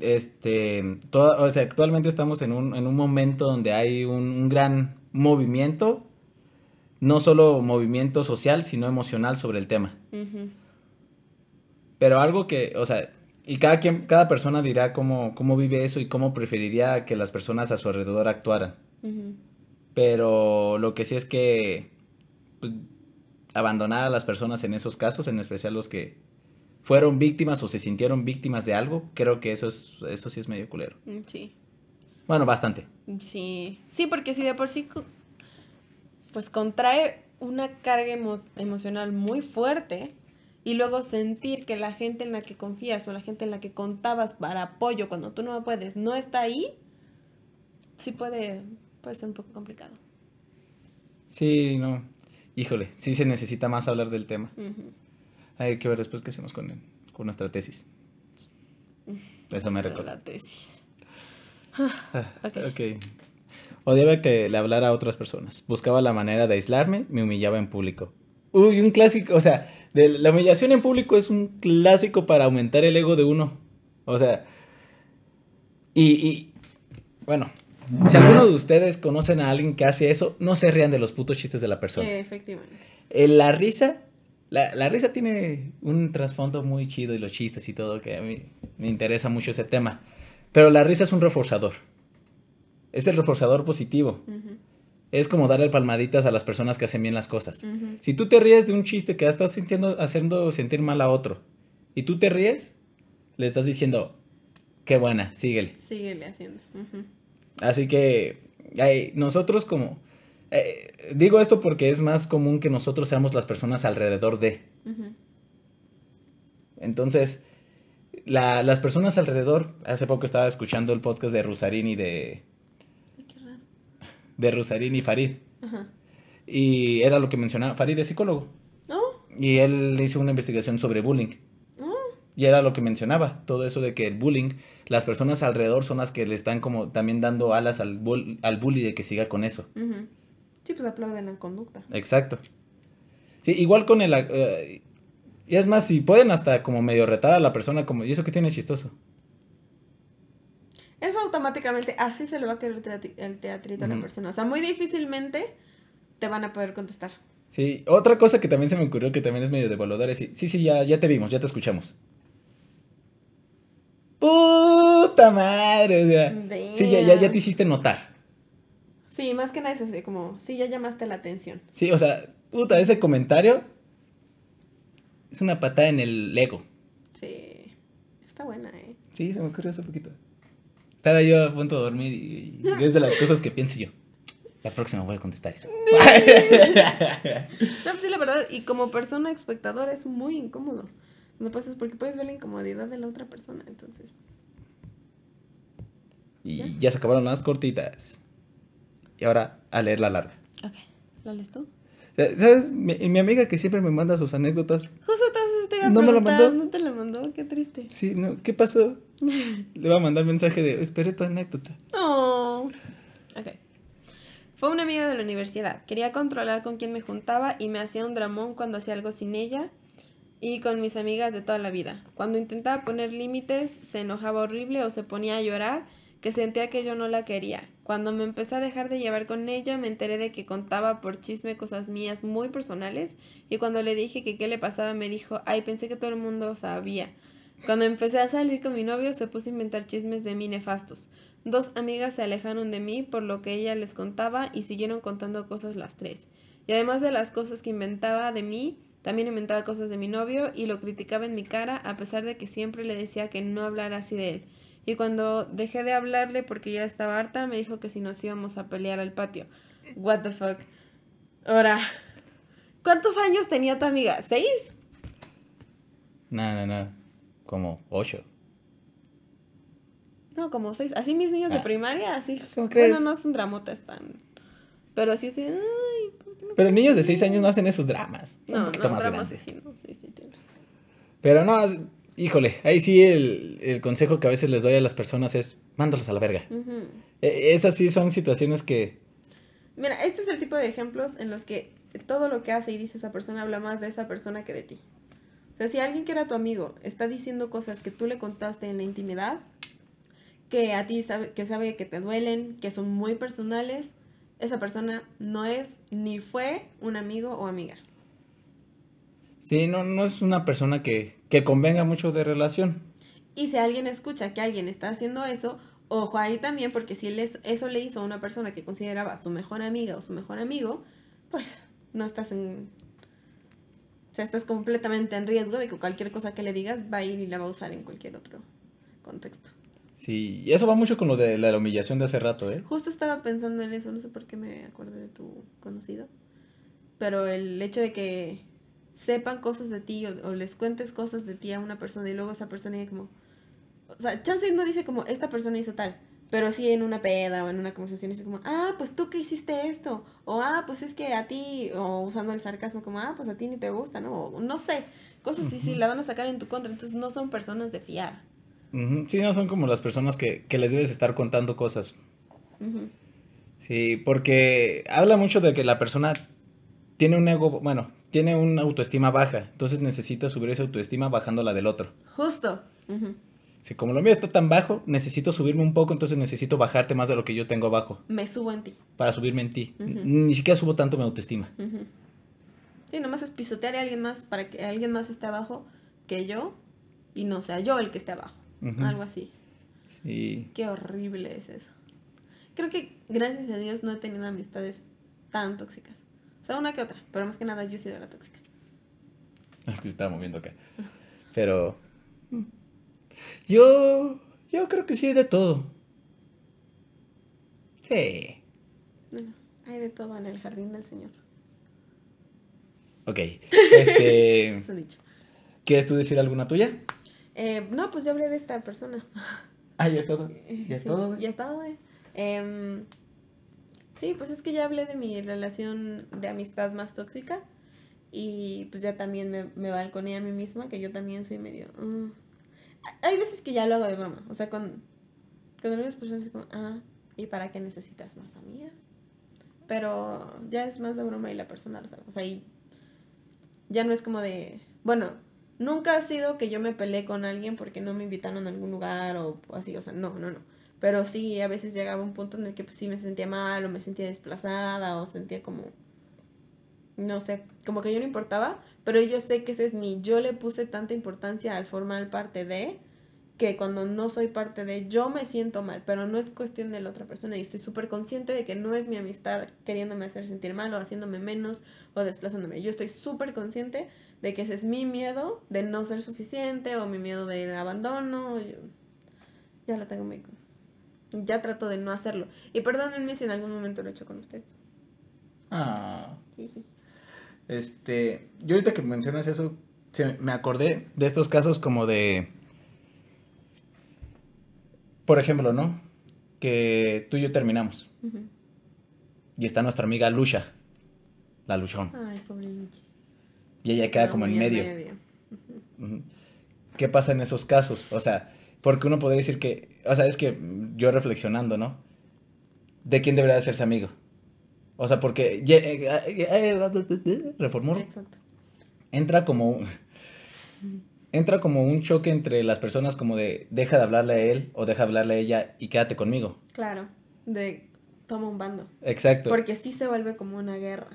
A: Este, toda- o sea, actualmente estamos en un, en un momento donde hay un, un gran movimiento, no solo movimiento social, sino emocional sobre el tema. Pero algo que, o sea, y cada quien, cada persona dirá cómo, cómo vive eso y cómo preferiría que las personas a su alrededor actuaran. Pero lo que sí es que pues, abandonar a las personas en esos casos, en especial los que fueron víctimas o se sintieron víctimas de algo, creo que eso es eso sí es medio culero.
B: Mm, Sí.
A: Bueno, bastante.
B: Sí. Sí, porque si de por sí pues contrae una carga emo- emocional muy fuerte y luego sentir que la gente en la que confías o la gente en la que contabas para apoyo cuando tú no puedes no está ahí, sí puede, puede ser un poco complicado.
A: Sí, no. Híjole, sí se necesita más hablar del tema.
B: Ujú.
A: Hay que ver después qué hacemos con, con nuestra tesis. Eso me recuerda.
B: La tesis.
A: Ah,
B: ok.
A: ok. Odiaba que le hablara a otras personas. Buscaba la manera de aislarme, me humillaba en público. Uy, un clásico, o sea, de la humillación en público es un clásico para aumentar el ego de uno. O sea, y, y bueno, si alguno de ustedes conocen a alguien que hace eso, no se rían de los putos chistes de la persona.
B: Eh, efectivamente.
A: Eh, la risa, la, la risa tiene un trasfondo muy chido y los chistes y todo, que a mí me interesa mucho ese tema. Pero la risa es un reforzador. Es el reforzador positivo. Es como darle palmaditas a las personas que hacen bien las cosas. Si tú te ríes de un chiste que estás sintiendo, haciendo sentir mal a otro, y tú te ríes, le estás diciendo, qué buena, síguele.
B: Síguele haciendo.
A: Así que ay, nosotros como, Eh, digo esto porque es más común que nosotros seamos las personas alrededor de. Entonces, la- las personas alrededor, hace poco estaba escuchando el podcast de Rusarín y de. De Rusarín y Farid.
B: Ajá.
A: Y era lo que mencionaba, Farid es psicólogo.
B: ¿No?
A: Y él hizo una investigación sobre bullying.
B: ¿No?
A: Y era lo que mencionaba, todo eso de que el bullying, las personas alrededor son las que le están como también dando alas al, bull- al bully de que siga con eso.
B: Sí, pues aplauden la conducta.
A: Exacto. Sí, igual con el... eh, y es más, si pueden hasta como medio retar a la persona como, ¿y eso qué tiene chistoso?
B: Eso automáticamente, así se le va a querer el teatri- el teatrito a la persona. O sea, muy difícilmente te van a poder contestar.
A: Sí, otra cosa que también se me ocurrió que también es medio devaluador es, sí, sí, sí, ya, ya te vimos, ya te escuchamos. Puta madre, o sea. Sí, ya, ya, ya te hiciste notar.
B: Sí, más que nada es así, como, sí, ya llamaste la atención.
A: Sí, o sea, puta, ese comentario es una patada en el ego.
B: Sí, está buena, ¿eh?
A: Sí, se me ocurrió hace poquito. Estaba yo a punto de dormir y, y es de las cosas que pienso yo. La próxima voy a contestar eso.
B: No, sí, la verdad, y como persona espectadora es muy incómodo. No pasas porque puedes ver la incomodidad de la otra persona, entonces.
A: y ya se acabaron las cortitas. Y ahora a leer la larga.
B: Ok, ¿la lees tú?
A: ¿Sabes? Mi, mi amiga que siempre me manda sus anécdotas.
B: Justo entonces te iba a
A: ¿No me la
B: preguntar,
A: mandó?
B: ¿No te la mandó? Qué triste.
A: Sí, no, ¿qué pasó? Le va a mandar mensaje de, esperé tu anécdota.
B: Oh. Ok. Fue una amiga de la universidad. Quería controlar con quién me juntaba y me hacía un dramón cuando hacía algo sin ella y con mis amigas de toda la vida. Cuando intentaba poner límites, se enojaba horrible o se ponía a llorar, que sentía que yo no la quería. Cuando me empecé a dejar de llevar con ella, me enteré de que contaba por chisme cosas mías muy personales y cuando le dije que qué le pasaba, me dijo, ay, pensé que todo el mundo sabía. Cuando empecé a salir con mi novio, se puso a inventar chismes de mí nefastos. Dos amigas se alejaron de mí por lo que ella les contaba y siguieron contando cosas las tres. Y además de las cosas que inventaba de mí, también inventaba cosas de mi novio y lo criticaba en mi cara a pesar de que siempre le decía que no hablara así de él. Y cuando dejé de hablarle porque ya estaba harta, me dijo que si nos íbamos a pelear al patio. What the fuck. Ahora, ¿cuántos años tenía tu amiga? ¿Seis?
A: No, no, no. Como ocho.
B: No, como seis. Así mis niños de
A: Ah.
B: primaria, así.
A: ¿Cómo
B: Bueno, no son dramotas tan. Pero así así. Ay, ¿por qué no
A: Pero niños de seis años no hacen esos dramas.
B: No,
A: un poquito
B: no,
A: más
B: dramas sí, no, sí, sí, tiene.
A: Pero no, híjole, ahí sí el, el consejo que a veces les doy a las personas es, mándalos a la verga. E- esas sí son situaciones que...
B: Mira, este es el tipo de ejemplos en los que todo lo que hace y dice esa persona habla más de esa persona que de ti. O sea, si alguien que era tu amigo está diciendo cosas que tú le contaste en la intimidad, que a ti sabe, que sabe que te duelen, que son muy personales, esa persona no es ni fue un amigo o amiga.
A: Sí, no, no es una persona que, que convenga mucho de relación.
B: Y si alguien escucha que alguien está haciendo eso, ojo ahí también, porque si él es- eso le hizo a una persona que consideraba su mejor amiga o su mejor amigo, pues no estás en... O sea, estás completamente en riesgo de que cualquier cosa que le digas va a ir y la va a usar en cualquier otro contexto.
A: Sí, y eso va mucho con lo de la humillación de hace rato, ¿eh?
B: Justo estaba pensando en eso, no sé por qué me acordé de tu conocido, pero el hecho de que sepan cosas de ti o, o les cuentes cosas de ti a una persona y luego esa persona diga como, o sea, Chance no dice como, esta persona hizo tal, pero sí en una peda o en una conversación dice como, ah, pues tú que hiciste esto, o ah, pues es que a ti, o usando el sarcasmo como, ah, pues a ti ni te gusta, ¿no? O no sé, cosas así, sí, la van a sacar en tu contra, entonces no son personas de fiar.
A: Sí, no son como las personas que, que les debes estar contando cosas. Sí, porque habla mucho de que la persona tiene un ego, bueno, tiene una autoestima baja, entonces necesita subir esa autoestima bajando la del otro.
B: Justo.
A: Si como lo mío está tan bajo, necesito subirme un poco, entonces necesito bajarte más de lo que yo tengo abajo
B: Me subo en ti.
A: para subirme en ti. Ni siquiera subo tanto mi autoestima.
B: Ujú. Sí, nomás es pisotear a alguien más para que alguien más esté abajo que yo y no sea yo el que esté abajo. Algo así.
A: Sí.
B: Qué horrible es eso. Creo que gracias a Dios no he tenido amistades tan tóxicas. Sea, una que otra, pero más que nada yo he sido la tóxica.
A: Es que se estaba moviendo acá. Pero. Yo. Yo creo que sí hay de todo. Sí.
B: Bueno, Hay de todo en el jardín del Señor.
A: Ok. Este,
B: Eso dicho.
A: ¿Quieres tú decir alguna tuya?
B: Eh, no, pues ya hablé de esta persona.
A: Ah, ya es todo. Ya es
B: Sí,
A: todo, güey.
B: Ya es todo, güey. Em, sí, pues es que ya hablé de mi relación de amistad más tóxica. Y pues ya también me, me balconé a mí misma, que yo también soy medio... mm. Hay veces que ya lo hago de broma. O sea, con, con algunas personas es como, ah, ¿y para qué necesitas más amigas? Pero ya es más de broma y la persona lo sabe. O sea, y ya no es como de... Bueno, nunca ha sido que yo me peleé con alguien porque no me invitaron a algún lugar o así. O sea, no, no, no. Pero sí, a veces llegaba un punto en el que pues sí me sentía mal o me sentía desplazada o sentía como... No sé, como que yo no importaba, pero yo sé que ese es mi... Yo le puse tanta importancia al formar parte de que cuando no soy parte de, yo me siento mal, pero no es cuestión de la otra persona y estoy súper consciente de que no es mi amistad queriéndome hacer sentir mal o haciéndome menos o desplazándome. Yo estoy súper consciente de que ese es mi miedo de no ser suficiente o mi miedo del abandono. yo- ya lo tengo muy... Ya trato de no hacerlo. Y perdónenme si en algún momento lo he hecho con ustedes.
A: Ah.
B: Jiji.
A: Este, yo ahorita que mencionas eso, me acordé de estos casos como de, por ejemplo, ¿no? Que tú y yo terminamos y está nuestra amiga Lucha, la Luchón,
B: Ay, pobre Luchis.
A: y ella queda como en medio. Ujú. ¿Qué pasa en esos casos? O sea, porque uno podría decir que, o sea, es que yo reflexionando, ¿no? ¿De quién debería hacerse amigo? O sea, porque eh, eh, eh, reformulo.
B: Exacto.
A: entra como un- entra como un choque entre las personas como de deja de hablarle a él o deja de hablarle a ella y quédate conmigo.
B: Claro. De toma un bando.
A: Exacto.
B: Porque sí se vuelve como una guerra.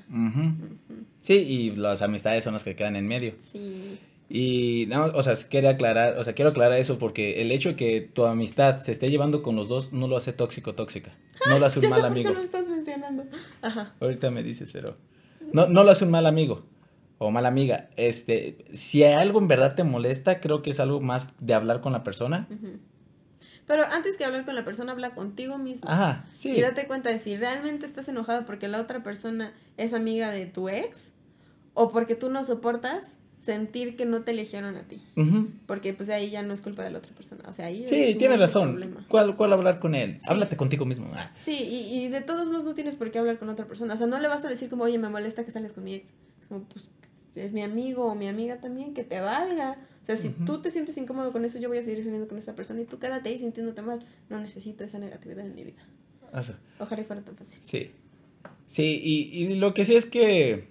A: Sí, y las amistades son las que quedan en medio.
B: Sí.
A: Y no, o sea, quería aclarar, o sea, quiero aclarar eso porque el hecho de que tu amistad se esté llevando con los dos no lo hace tóxico tóxica. No lo hace un
B: Ya
A: mal
B: sé por qué
A: amigo.
B: lo estás mencionando. Ajá.
A: Ahorita me dices, pero no, no lo hace un mal amigo o mala amiga. Este, si algo en verdad te molesta, creo que es algo más de hablar con la persona.
B: Pero antes que hablar con la persona, habla contigo mismo.
A: Ajá, sí.
B: Y date cuenta de si realmente estás enojado porque la otra persona es amiga de tu ex o porque tú no soportas sentir que no te eligieron a ti. Porque pues ahí ya no es culpa de la otra persona. O sea, ahí
A: Sí,
B: es
A: tienes razón. ¿Cuál, ¿Cuál hablar con él?
B: Sí.
A: Háblate contigo mismo. Ah.
B: Sí, y, y de todos modos no tienes por qué hablar con otra persona. O sea, no le vas a decir como, oye, me molesta que sales con mi ex. Como, pues, es mi amigo o mi amiga también, que te valga. O sea, si tú te sientes incómodo con eso, yo voy a seguir saliendo con esa persona y tú quédate ahí sintiéndote mal. No necesito esa negatividad en mi vida. Ojalá y fuera tan fácil.
A: sí. Sí, y, y lo que sí es que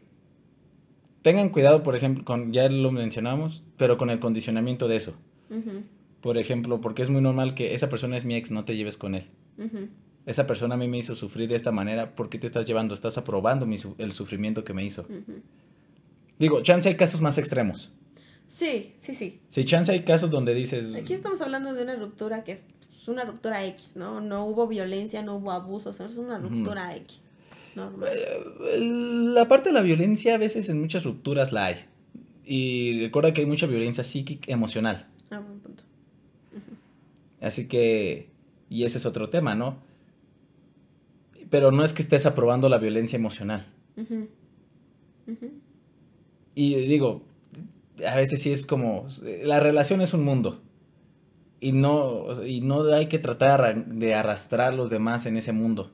A: tengan cuidado, por ejemplo, con, ya lo mencionamos, pero con el condicionamiento de eso. Por ejemplo, porque es muy normal que esa persona es mi ex, no te lleves con él. Esa persona a mí me hizo sufrir de esta manera, ¿por qué te estás llevando? Estás aprobando mi el sufrimiento que me hizo. Digo, chance hay casos más extremos.
B: Sí, sí, sí.
A: Sí, chance hay casos donde dices...
B: Aquí estamos hablando de una ruptura que es una ruptura X, ¿no? No hubo violencia, no hubo abuso, o sea, es una ruptura X. Normal.
A: Eh, La parte de la violencia a veces en muchas rupturas la hay. Y recuerda que hay mucha violencia psíquica emocional.
B: Ah, buen punto.
A: Así que, y ese es otro tema, ¿no? Pero no es que estés aprobando la violencia emocional.
B: Ujú. Ujú.
A: Y digo, a veces sí es como, la relación es un mundo. Y no, y no hay que tratar de arrastrar a los demás en ese mundo.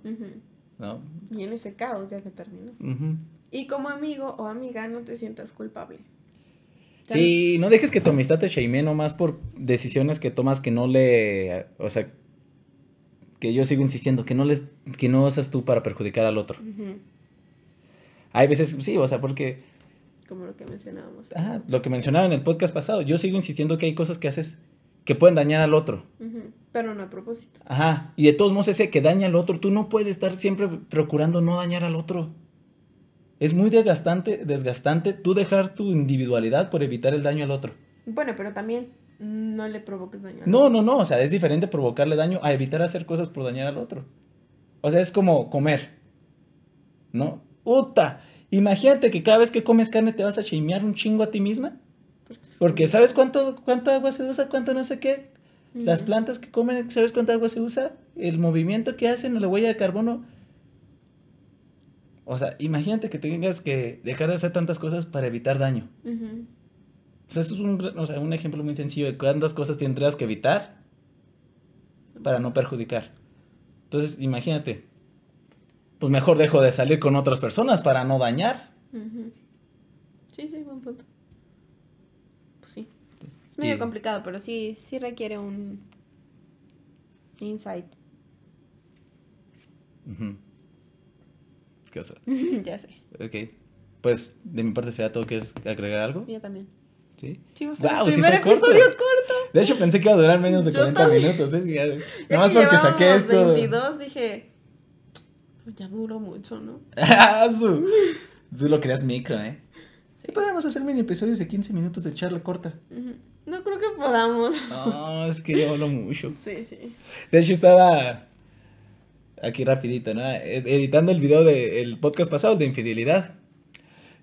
A: ¿No?
B: Y en ese caos ya que terminó. Y como amigo o amiga no te sientas culpable.
A: Sí, no dejes que tu amistad te shamee nomás por decisiones que tomas que no le, o sea, que yo sigo insistiendo, que no les, que no seas tú para perjudicar al otro. Hay veces, sí, o sea, porque,
B: Como lo que mencionábamos.
A: ajá, lo que mencionaba en el podcast pasado, yo sigo insistiendo que hay cosas que haces que pueden dañar al otro.
B: Pero no a propósito.
A: Ajá, y de todos modos ese que daña al otro, tú no puedes estar siempre procurando no dañar al otro. Es muy desgastante, desgastante tú dejar tu individualidad por evitar el daño al otro.
B: Bueno, pero también no le provoques daño. al
A: No,
B: otro.
A: no, no, o sea, es diferente provocarle daño a evitar hacer cosas por dañar al otro. O sea, es como comer. ¿No? ¡Uta! Imagínate que cada vez que comes carne te vas a chimear un chingo a ti misma.
B: Porque,
A: Porque ¿sabes cuánto, cuánto agua se usa? ¿Cuánto no sé qué? Las plantas que comen, ¿sabes cuánta agua se usa? El movimiento que hacen, la huella de carbono. O sea, imagínate que tengas que dejar de hacer tantas cosas para evitar daño. O sea, eso es un, o sea, un ejemplo muy sencillo de cuántas cosas tendrás que evitar para no perjudicar. Entonces, imagínate. Pues mejor dejo de salir con otras personas para no dañar.
B: Sí, sí, buen punto. Sí. Es medio
A: Y-
B: complicado, pero sí, sí requiere un insight.
A: ¿Qué cosa?
B: ya sé.
A: Ok. Pues de mi parte será todo. ¿Quieres agregar algo?
B: Yo también.
A: Sí.
B: Sí,
A: Guau,
B: el
A: sí
B: primer
A: fue corto.
B: episodio corto.
A: De hecho, pensé que iba a durar menos de
B: Yo
A: 40
B: también.
A: minutos. ¿eh? Ya- Nada más
B: que
A: porque saqué esto.
B: 22, dije. "Pues Ya duró mucho, ¿no?
A: Ah, Tú lo creas micro, ¿eh?
B: Sí.
A: Sí, podríamos hacer mini episodios de 15 minutos de charla corta.
B: Ujú. No creo que podamos.
A: No, es que yo hablo mucho.
B: Sí, sí.
A: De hecho, estaba aquí rapidito, ¿no? Ed- Editando el video del podcast pasado, de infidelidad.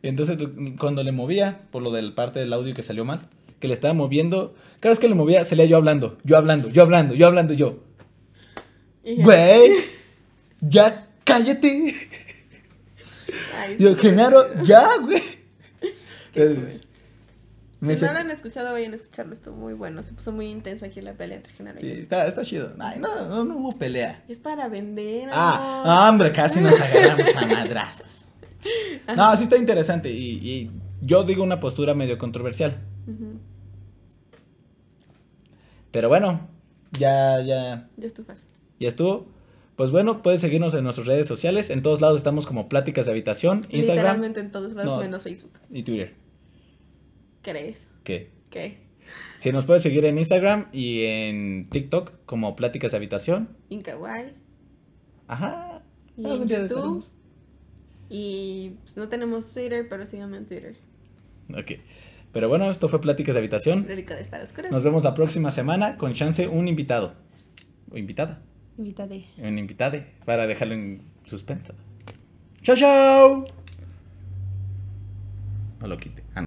A: Entonces, cuando le movía, por lo del parte del audio que salió mal, que le estaba moviendo, cada vez que le movía, salía yo hablando, yo hablando, yo hablando, yo hablando, yo.
B: Y-
A: Güey, ya cállate.
B: Ay,
A: Yo, Genaro, ya, güey. Me
B: Si
A: se-
B: no lo han escuchado, vayan a escucharlo. Estuvo muy bueno. Se puso muy intensa aquí la pelea entre Genaro
A: Sí, está, está chido. Ay, no, no, no hubo pelea.
B: Es para vender.
A: Ah,
B: amor.
A: hombre, casi nos agarramos a madrazos. No, sí está interesante y, y yo digo una postura medio controversial. Pero bueno, ya, ya,
B: Ya estufas.
A: ya estuvo. Pues bueno, puedes seguirnos en nuestras redes sociales. En todos lados estamos como Pláticas de Habitación, Instagram
B: Literalmente en todos lados
A: No.
B: menos Facebook.
A: y Twitter.
B: ¿Crees?
A: ¿Qué?
B: ¿Qué?
A: Si nos puedes seguir en Instagram y en TikTok como Pláticas de Habitación.
B: En Kawaii.
A: Ajá.
B: Y
A: algún
B: en
A: día
B: YouTube. Y pues, no tenemos Twitter, pero síganme en Twitter.
A: Ok. Pero bueno, esto fue Pláticas de Habitación.
B: Rico de estar oscuras.
A: Nos vemos la próxima semana con chance un invitado. O invitada.
B: Invítade.
A: Un invitade para dejarlo en suspenso. ¡Chao, chao! No lo quite. Ah, no.